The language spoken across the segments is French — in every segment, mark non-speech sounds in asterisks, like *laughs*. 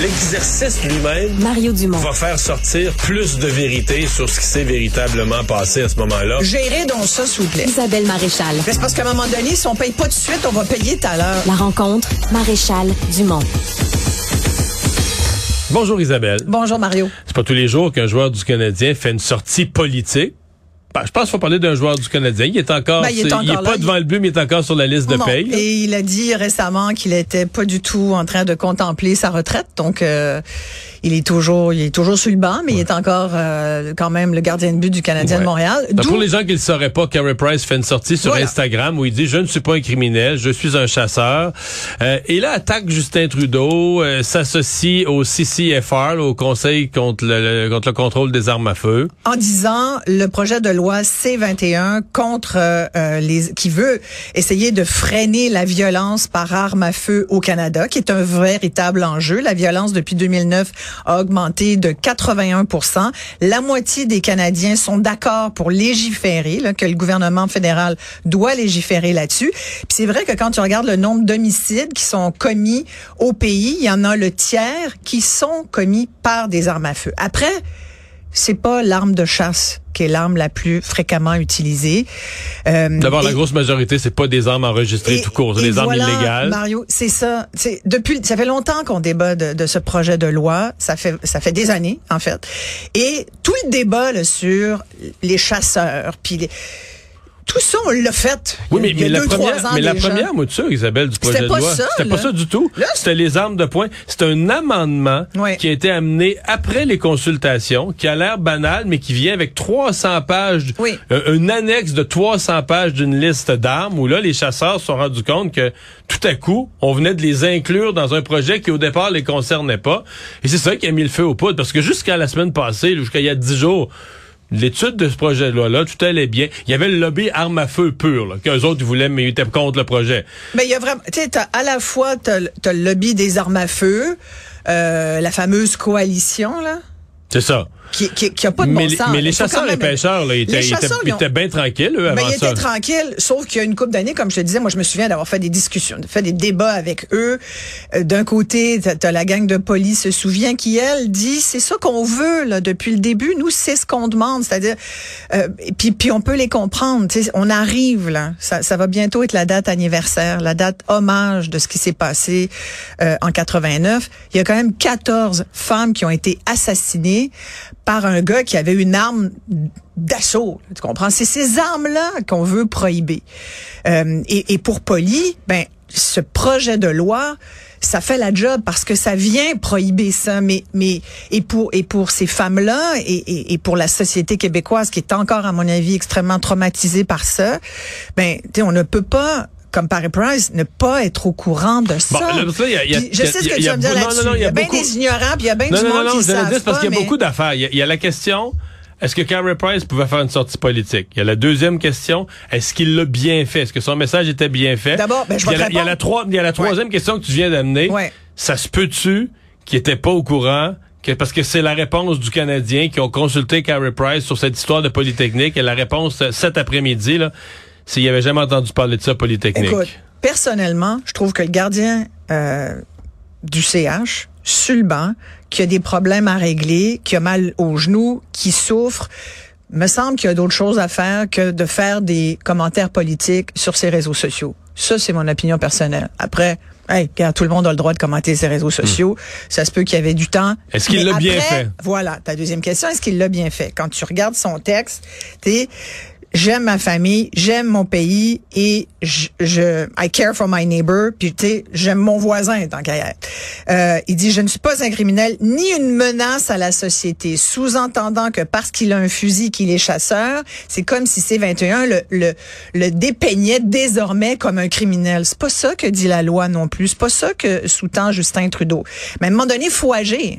l'exercice lui-même Mario Dumont. va faire sortir plus de vérité sur ce qui s'est véritablement passé à ce moment-là. Gérez donc ça, s'il vous plaît. Isabelle Maréchal. Mais C'est parce qu'à un moment donné, si on paye pas tout de suite, on va payer tout à l'heure. La rencontre, Maréchal Dumont. Bonjour Isabelle. Bonjour, Mario. C'est pas tous les jours qu'un joueur du Canadien fait une sortie politique. Ben, je pense qu'il faut parler d'un joueur du Canadien. Il est encore, Ben, il est encore est pas il- devant le but, mais il est encore sur la liste de paye. Et il a dit récemment qu'il était pas du tout en train de contempler sa retraite. Donc, euh, il est toujours, il est toujours sur le banc, mais il est encore euh, quand même le gardien de but du Canadien Ouais. de Montréal. Ben, pour les gens qui ne le sauraient pas, Carey Price fait une sortie sur Voilà. Instagram où il dit « Je ne suis pas un criminel, je suis un chasseur Euh, Et là, attaque Justin Trudeau, euh, s'associe au CCFR, là, au Conseil contre le, le- contre le contrôle des armes à feu. en disant le projet de loi C21 contre euh, euh, les qui veut essayer de freiner la violence par arme à feu au Canada, qui est un véritable enjeu. La violence depuis 2009 a augmenté de 81% La moitié des Canadiens sont d'accord pour légiférer, là, que le gouvernement fédéral doit légiférer là-dessus. Puis c'est vrai que quand tu regardes le nombre d'homicides qui sont commis au pays, il y en a le tiers qui sont commis par des armes à feu. Après, c'est pas l'arme de chasse qui est l'arme la plus fréquemment utilisée. Euh, D'abord, la grosse majorité, c'est pas des armes enregistrées et- tout court, c'est des armes illégales. Mario, c'est ça. C'est depuis, ça fait longtemps qu'on débat de, de ce projet de loi. Ça fait, ça fait des années en fait. Et tout le débat là, sur les chasseurs, puis les, tout ça, on l'a fait. Oui, mais, il y a mais la deux, première, mais la première mouture, Isabelle, du projet C'était de pas loi, ça, c'était pas ça du tout. C'était les armes de poing. C'est un amendement qui a été amené après les consultations, qui a l'air banal, mais qui vient avec 300 pages, Oui. euh, une annexe de 300 pages d'une liste d'armes, où là, les chasseurs se sont rendus compte que tout à coup, on venait de les inclure dans un projet qui, au départ, les concernait pas. Et c'est ça qui a mis le feu aux poudres, parce que jusqu'à la semaine passée, jusqu'à il y a 10 jours, L'étude de ce projet de loi-là, tout allait bien. Il y avait le lobby armes à feu pur, là, qu'eux autres voulaient, mais ils étaient contre le projet. Mais il y a vraiment, tu sais, t'as- à la fois t'as le lobby des armes à feu, euh, la fameuse coalition là, C'est ça. Qui, qui, qui a pas de mais, bon les- sens. mais les Il faut chasseurs et pêcheurs, là, ils étaient, Les ils étaient- chasseurs, ils ils ont- étaient bien tranquilles, eux, avant Ben, ils ça. étaient tranquilles, sauf qu'il y a une couple d'années, comme je te disais, moi je me souviens d'avoir fait des discussions, fait des débats avec eux. Euh, D'un côté, t'as as la gang de police se souvient qui elle dit c'est ça qu'on veut là depuis le début. Nous c'est ce qu'on demande, c'est-à-dire euh, puis puis on peut les comprendre. tu sais, On arrive là, ça, ça va bientôt être la date anniversaire, la date hommage de ce qui s'est passé euh, en 89. Il y a quand même 14 femmes qui ont été assassinées par un gars qui avait une arme d'assaut. Tu comprends? C'est ces armes-là qu'on veut prohiber. Euh, et, et pour Poli, ben, ce projet de loi, ça fait la job parce que ça vient prohiber ça. Mais, mais et pour et pour ces femmes-là et, et, et pour la société québécoise qui est encore, à mon avis, extrêmement traumatisée par ça, ben, on ne peut pas comme Paris Price, ne pas être au courant de ça. Bon, là, y a- y a- je sais ce que tu vas me dire là-dessus. Il y a bien beaucoup- des ignorants, puis il y a bien Non, du non, monde non, non, qui savent dis parce pas, qu'il y a beaucoup d'affaires. Il y a- la question, est-ce que Carey Price pouvait faire une sortie politique? Il y a la deuxième question, est-ce qu'il l'a bien fait? Est-ce que son message était bien fait? D'abord, ben, je il y vais a te la, il y a la répondre. trois- il y a la troisième question que tu viens d'amener. Ouais. Ça se peut-tu qu'il était pas au courant? que- parce que c'est la réponse du Canadien qui ont consulté Carey Price sur cette histoire de Polytechnique et la réponse euh, cet après-midi, là, c'est qu'il avait jamais entendu parler de ça, Polytechnique. Écoute, personnellement, je trouve que le gardien euh, du CH, sur le banc, qui a des problèmes à régler, qui a mal aux genoux, qui souffre, me semble qu'il y a d'autres choses à faire que de faire des commentaires politiques sur ses réseaux sociaux. Ça, c'est mon opinion personnelle. Après, hey, regarde, tout le monde a le droit de commenter ses réseaux sociaux. Ça se peut qu'il y avait du temps. Hmm. Est-ce qu'il l'a bien fait? Voilà, ta deuxième question, est-ce qu'il l'a bien fait? Quand tu regardes son texte, tu j'aime ma famille, j'aime mon pays et je, je I care for my neighbor, puis tu sais, j'aime mon voisin tant qu'à. Euh, il dit je ne suis pas un criminel ni une menace à la société, sous-entendant que parce qu'il a un fusil qu'il est chasseur, c'est comme si C21 le, le le dépeignait désormais comme un criminel. C'est pas ça que dit la loi non plus, c'est pas ça que sous-tend Justin Trudeau. Mais à un moment donné, faut agir.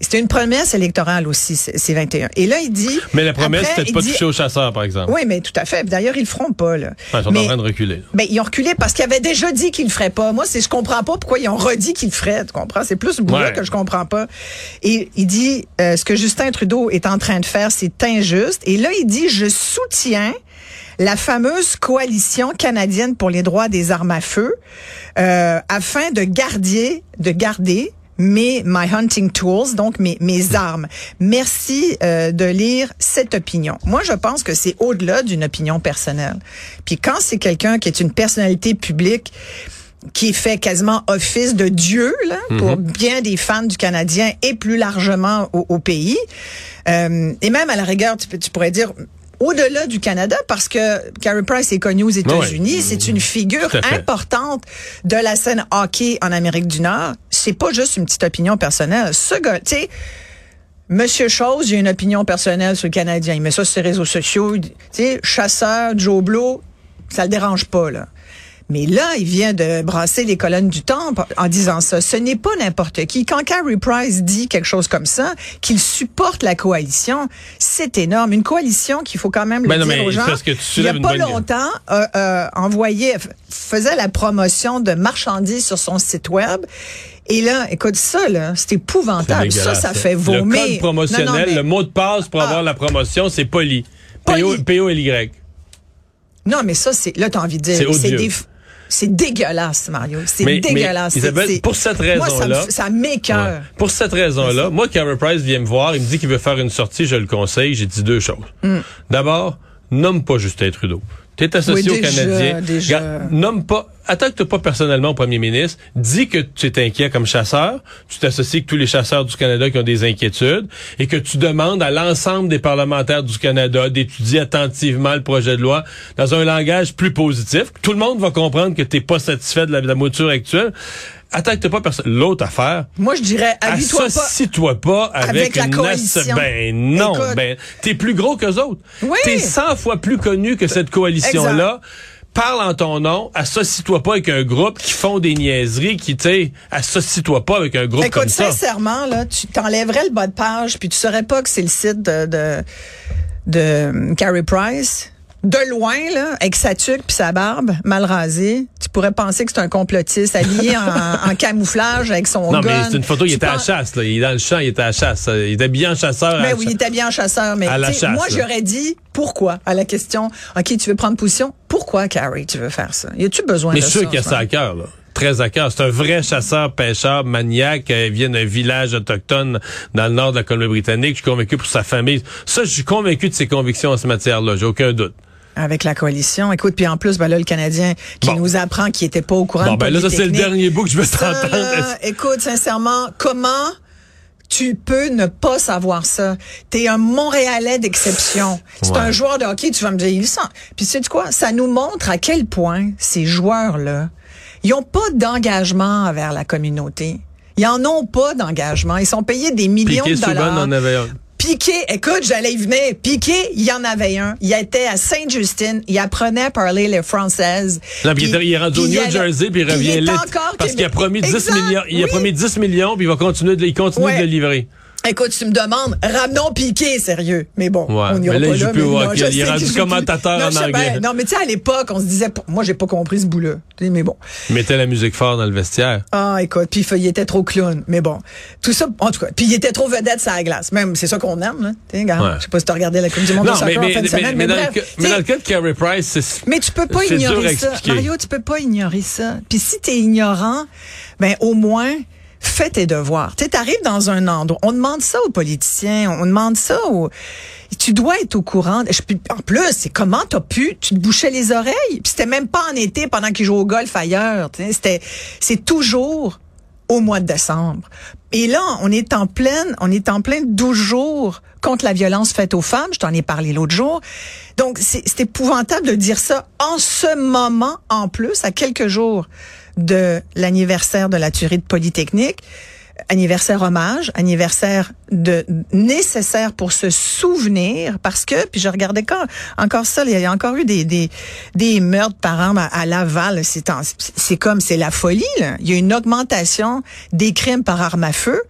C'était une promesse électorale aussi, C21. Et là, il dit Mais la promesse, c'était pas dit- toucher aux chasseurs, par exemple. Oui, mais tout à fait. D'ailleurs, ils le feront pas. Là. Enfin, ils sont mais, en train de reculer. ben, ils ont reculé parce qu'ils avaient déjà dit qu'ils le feraient pas. Moi, c'est je comprends pas pourquoi ils ont redit qu'ils le feraient. Tu comprends? C'est plus Ouais. que je comprends pas. Et il dit euh, ce que Justin Trudeau est en train de faire, c'est injuste. Et là, il dit je soutiens la fameuse coalition canadienne pour les droits des armes à feu euh, afin de garder, de garder mes my hunting tools, donc mes mes armes. Merci euh, de lire cette opinion. Moi, je pense que c'est au-delà d'une opinion personnelle. Puis quand c'est quelqu'un qui est une personnalité publique qui fait quasiment office de Dieu là, pour bien des fans du Canadien et plus largement au, au pays. Euh, et même à la rigueur, tu, tu pourrais dire au-delà du Canada, parce que Carey Price est connu aux États-Unis, c'est une figure importante de la scène hockey en Amérique du Nord. C'est pas juste une petite opinion personnelle. Ce gars, tu sais, Monsieur Chose, j'ai une opinion personnelle sur le Canadien. Il met ça sur ses réseaux sociaux. Tu sais, chasseur, Joe Blow, ça le dérange pas, là. Mais là, il vient de brasser les colonnes du temple en disant ça. Ce n'est pas n'importe qui. Quand Carey Price dit quelque chose comme ça, qu'il supporte la coalition, c'est énorme. Une coalition qu'il faut quand même le Ben non, dire mais aux gens. parce que tu il y a pas bonne- longtemps, euh, euh, envoyait, faisait la promotion de marchandises sur son site web. Et là, écoute ça, là, c'est épouvantable. Ça, ça fait vomir. Le code promotionnel, Non, non, mais- le mot de passe pour Ah. avoir la promotion, c'est poli. Poli. P-O- P-O-L-Y. Non, mais ça, c'est là, t'as envie de dire. C'est des- C'est dégueulasse, Mario. C'est Mais- dégueulasse. mais, Isabelle, pour cette ça, raison-là- ça m'écoeure. Ouais. Pour cette raison-là, moi, Carey Price vient me voir, il me dit qu'il veut faire une sortie, je le conseille, j'ai dit deux choses. Hmm. D'abord, nomme pas Justin Trudeau. Tu es associé Oui, au déjà, Nomme pas, attaque-toi pas personnellement au premier ministre. Dis que tu es inquiet comme chasseur. Tu t'associes avec tous les chasseurs du Canada qui ont des inquiétudes et que tu demandes à l'ensemble des parlementaires du Canada d'étudier attentivement le projet de loi dans un langage plus positif. Tout le monde va comprendre que tu n'es pas satisfait de la, de la mouture actuelle. Attaque-toi pas personnellement. L'autre affaire, Moi, je dirais, habille-toi pas. Associe-toi pas avec, avec la une coalition. Ben non, Écoute. ben t'es plus gros qu'eux autres. Oui. T'es 100 fois plus connu que cette coalition-là. Parle en ton nom, associe-toi pas avec un groupe qui font des niaiseries, qui, tu associe-toi pas avec un groupe Écoute, comme ça. sincèrement, là, tu t'enlèverais le bas de page, puis tu saurais pas que c'est le site de, de, de Carey Price. De loin, là, avec sa tuque puis sa barbe mal rasée, tu pourrais penser que c'est un complotiste habillé en, en camouflage avec son Non, gun. mais c'est une photo, il était à la chasse, là. Il est dans le champ, il était à la chasse. Il était bien chasseur. à Ben oui, il était bien chasseur, mais À la tu sais, chasse, moi j'aurais dit pourquoi à la question. Ok, tu veux prendre position Pourquoi, Carrie, tu veux faire ça? Y a-tu besoin Mais de ça suis sûr qu'il y a ça à cœur, là. Très à cœur. C'est un vrai chasseur, pêcheur, maniaque. euh, Il vient d'un village autochtone dans le nord de la Colombie-Britannique. Je suis convaincu pour sa famille. Ça, je suis convaincu de ses convictions en ce matière-là. J'ai aucun doute. Avec la coalition. Écoute, puis en plus, ben là, le Canadien qui Bon. nous apprend qu'il était pas au courant Bon, de ben là, ça, c'est le dernier bout que je veux t'entendre. là, écoute, sincèrement, comment tu peux ne pas savoir ça? T'es un Montréalais d'exception. C'est Ouais. un joueur de hockey, tu vas me dire, il sent. Puis sais tu quoi? Ça nous montre à quel point ces joueurs-là, ils ont pas d'engagement envers la communauté. Ils en ont pas d'engagement. Ils sont payés des millions Piqué de dollars. Souban en avait un. Piqué, écoute, j'allais y venir. Piqué, il y en avait un. Il était à Sainte-Justine. Il apprenait à parler. Non, puis il est- il est rendu au New allait- Jersey, puis il revient est lit. encore Parce qu'il a promis 10 Exact, millions. Il a promis 10 millions, puis il va continuer de, il continue Ouais. de le livrer. *laughs* Écoute, tu me demandes, ramenons Piqué, sérieux. Mais bon, Ouais, on n'ira mais là, pas là. plus mais non, Il est rendu commentateur. Non, en sais anglais. Non, mais tu sais, à l'époque, on se disait, moi, j'ai pas compris ce bout-là. Mais bon. Il mettait la musique fort dans le vestiaire. Ah, écoute, puis il était trop clown. Mais bon, tout ça, en tout cas. Puis il était trop vedette sur la glace. Même, c'est ça qu'on aime, là. Tu sais, regarde, Ouais. Je sais pas si tu as regardé la Coupe du Monde de Non, soccer mais, en fin de semaine, mais, mais dans, bref. le, cas- tu mais sais, dans le cas de Carey Price, c'est. *laughs* Mais tu peux pas ignorer ça. Mario, tu peux pas ignorer ça. Puis si tu es ignorant, ben au moins fais tes devoirs. Tu arrives dans un endroit, on demande ça aux politiciens, on demande ça aux tu dois être au courant. En plus, comment t'as pu, tu te bouchais les oreilles. Puis c'était même pas en été pendant qu'ils jouent au golf ailleurs. sais. C'était, c'est toujours au mois de décembre. Et là, on est en pleine, on est en plein 12 jours contre la violence faite aux femmes. Je t'en ai parlé l'autre jour. Donc, c'est épouvantable de dire ça en ce moment, en plus, à quelques jours de l'anniversaire de la tuerie de Polytechnique. Anniversaire hommage, anniversaire de nécessaire pour se souvenir parce que puis je regardais quand encore ça il y a encore eu des des des meurtres par an à, à Laval c'est c'est comme c'est la folie là. il y a une augmentation des crimes par arme à feu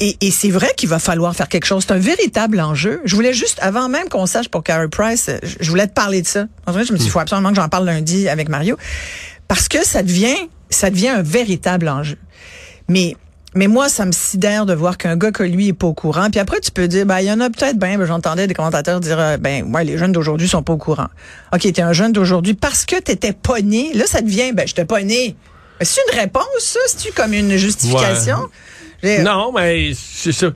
et, et c'est vrai qu'il va falloir faire quelque chose. C'est un véritable enjeu. Je voulais juste, avant même qu'on sache pour Carey Price, je je voulais te parler de ça. En vrai, je me suis dit, il faut absolument que j'en parle lundi avec Mario. Parce que ça devient, ça devient un véritable enjeu. Mais, mais moi, ça me sidère de voir qu'un gars que lui est pas au courant. Puis après, tu peux dire, ben, il y en a peut-être, ben, ben, j'entendais des commentateurs dire, euh, ben, ouais, les jeunes d'aujourd'hui sont pas au courant. OK, t'es un jeune d'aujourd'hui parce que t'étais pas né. Là, ça devient, ben, j'étais pas né. Mais c'est une réponse, ça? C'est-tu comme une justification? Non, mais c'est ça.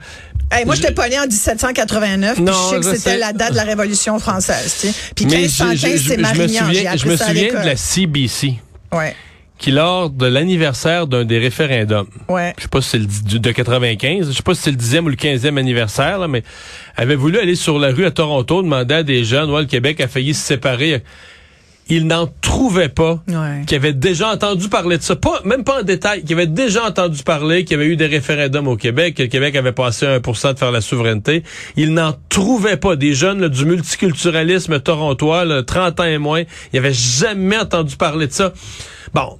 Hey, moi, Je- j'étais pas né en 1789, puis Non, je sais que je c'était la date de la Révolution française. tu sais. Puis Mais 1515, je- je- c'est je me Marignan. Souviens, je me souviens de la CBC Ouais, qui, lors de l'anniversaire d'un des référendums, ouais. je sais pas si c'est le dix- de 95, je sais pas si c'est le 10e ou le 15e anniversaire, là, mais avait voulu aller sur la rue à Toronto demander à des jeunes, ouais, le Québec a failli se séparer. Ils n'en trouvaient pas Ouais. qui avaient déjà entendu parler de ça, pas même pas en détail, qui avaient déjà entendu parler qu'il y avait eu des référendums au Québec, que le Québec avait passé à 1 de faire la souveraineté. Ils n'en trouvaient pas. Des jeunes là, du multiculturalisme torontois, là, 30 ans et moins, ils avaient jamais entendu parler de ça. Bon.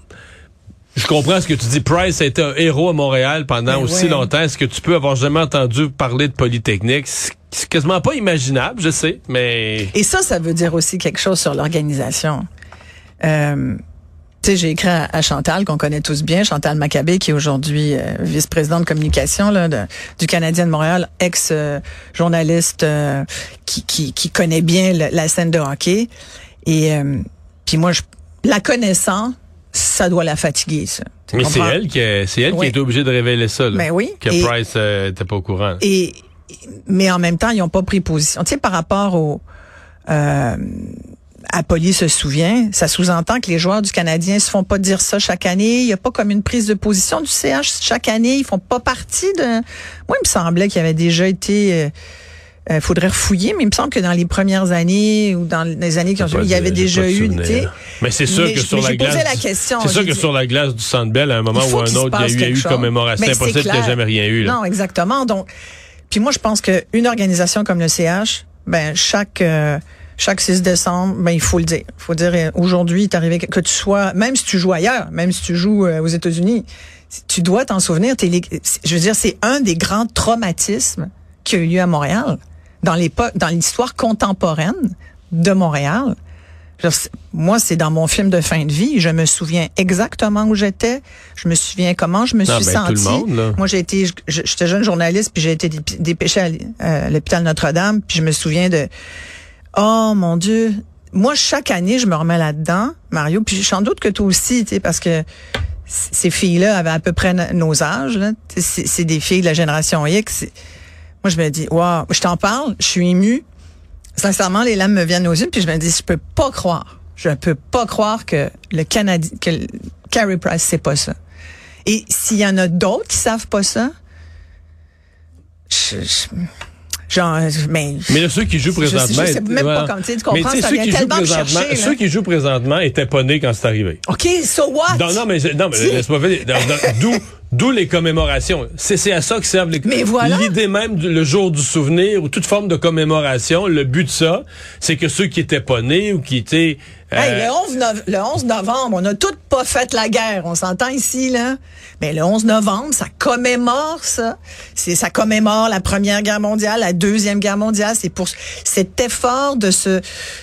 Je comprends ce que tu dis. Price a été un héros à Montréal pendant Ben aussi ouais. longtemps. Est-ce que tu peux avoir jamais entendu parler de Polytechnique? C'est quasiment pas imaginable, je sais, mais... Et ça, ça veut dire aussi quelque chose sur l'organisation. Euh, tu sais, j'ai écrit à, à Chantal, qu'on connaît tous bien, Chantal Maccabé, qui est aujourd'hui euh, vice-présidente de communication là, de- du Canadien de Montréal, ex-journaliste euh, qui, qui, qui connaît bien le- la scène de hockey. Et euh, puis moi, je, la connaissant, ça doit la fatiguer, ça. Tu Mais c'est elle qui a, c'est elle qui Oui. été obligée de révéler ça. Là, Ben oui. Que Et- Price euh, était pas au courant. Et mais en même temps, ils n'ont pas pris position. Tu sais, par rapport au euh, à Poli se souvient, ça sous-entend que les joueurs du Canadien se font pas dire ça chaque année. Il y a pas comme une prise de position du CH chaque année. Ils font pas partie de. Moi, il me semblait qu'il y avait déjà été. euh, euh, faudrait refouiller, mais il me semble que dans les premières années ou dans les années qui ont il y avait déjà eu. Mais c'est sûr Mais que je- sur la glace. la question, C'est sûr j'ai que dit- sur la glace du Centre Bell, à un moment ou un qu'il se autre, il y a eu, eu commémoration. C'est impossible qu'il n'y ait jamais rien eu. Là. Non, exactement. Donc, puis moi, je pense qu'une organisation comme le CH, ben chaque euh, chaque 6 décembre, ben il faut le dire. Il faut dire euh, aujourd'hui, il est arrivé que, que tu sois, même si tu joues ailleurs, même si tu joues euh, aux États-Unis, tu dois t'en souvenir. Je veux dire, c'est un des grands traumatismes qui a eu lieu à Montréal dans l'époque, dans l'histoire contemporaine de Montréal. Moi, c'est dans mon film de fin de vie. Je me souviens exactement où j'étais. Je me souviens comment je me Ah, suis ben, tout le sentie. monde, là. Moi, j'ai été, j'étais jeune journaliste, puis j'ai été dép- dépêchée à l- à l'hôpital Notre-Dame, puis je me souviens de, oh mon Dieu, moi chaque année, je me remets là-dedans, Mario, puis j'en doute que toi aussi, tu sais, parce que ces filles-là avaient à peu près no- nos âges, c'est des filles de la génération X. Moi, je me dis, waouh, je t'en parle, je suis émue. Sincèrement, les larmes me viennent aux yeux, puis je me dis, je peux pas croire, je peux pas croire que le Canadien, que le- Carey Price, c'est pas ça. Et s'il y en a d'autres qui savent pas ça, je, je- genre, mais, Mais là, ceux qui jouent présentement. je sais même pas comment, tu comprends, Mais ça ceux qui jouent présentement, chercher, ceux qui jouent présentement étaient pas nés quand c'est arrivé. OK, so what? Non, non, mais, non, mais laisse-moi D'où, d'où les commémorations. C'est, à ça que servent les Mais voilà. L'idée même du le jour du souvenir ou toute forme de commémoration, le but de ça, c'est que ceux qui étaient pas nés ou qui étaient, Hey, euh, le, 11 nov- le 11 novembre, on a toutes pas fait la guerre, on s'entend ici, là. Mais le 11 novembre, ça commémore ça. C'est, ça commémore la Première Guerre mondiale, la Deuxième Guerre mondiale. C'est pour cet effort de ce,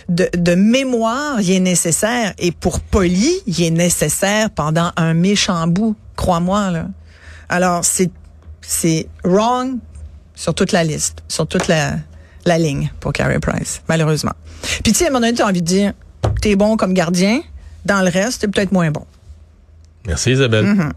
de, de mémoire, il est nécessaire. Et pour Poli, il est nécessaire pendant un méchant bout. Crois-moi, là. Alors, c'est, c'est wrong sur toute la liste, sur toute la, la ligne pour Carey Price, malheureusement. Puis tu sais, à un moment donné, tu as envie de dire, t'es bon comme gardien, dans le reste, t'es peut-être moins bon. Merci Isabelle. Mm-hmm.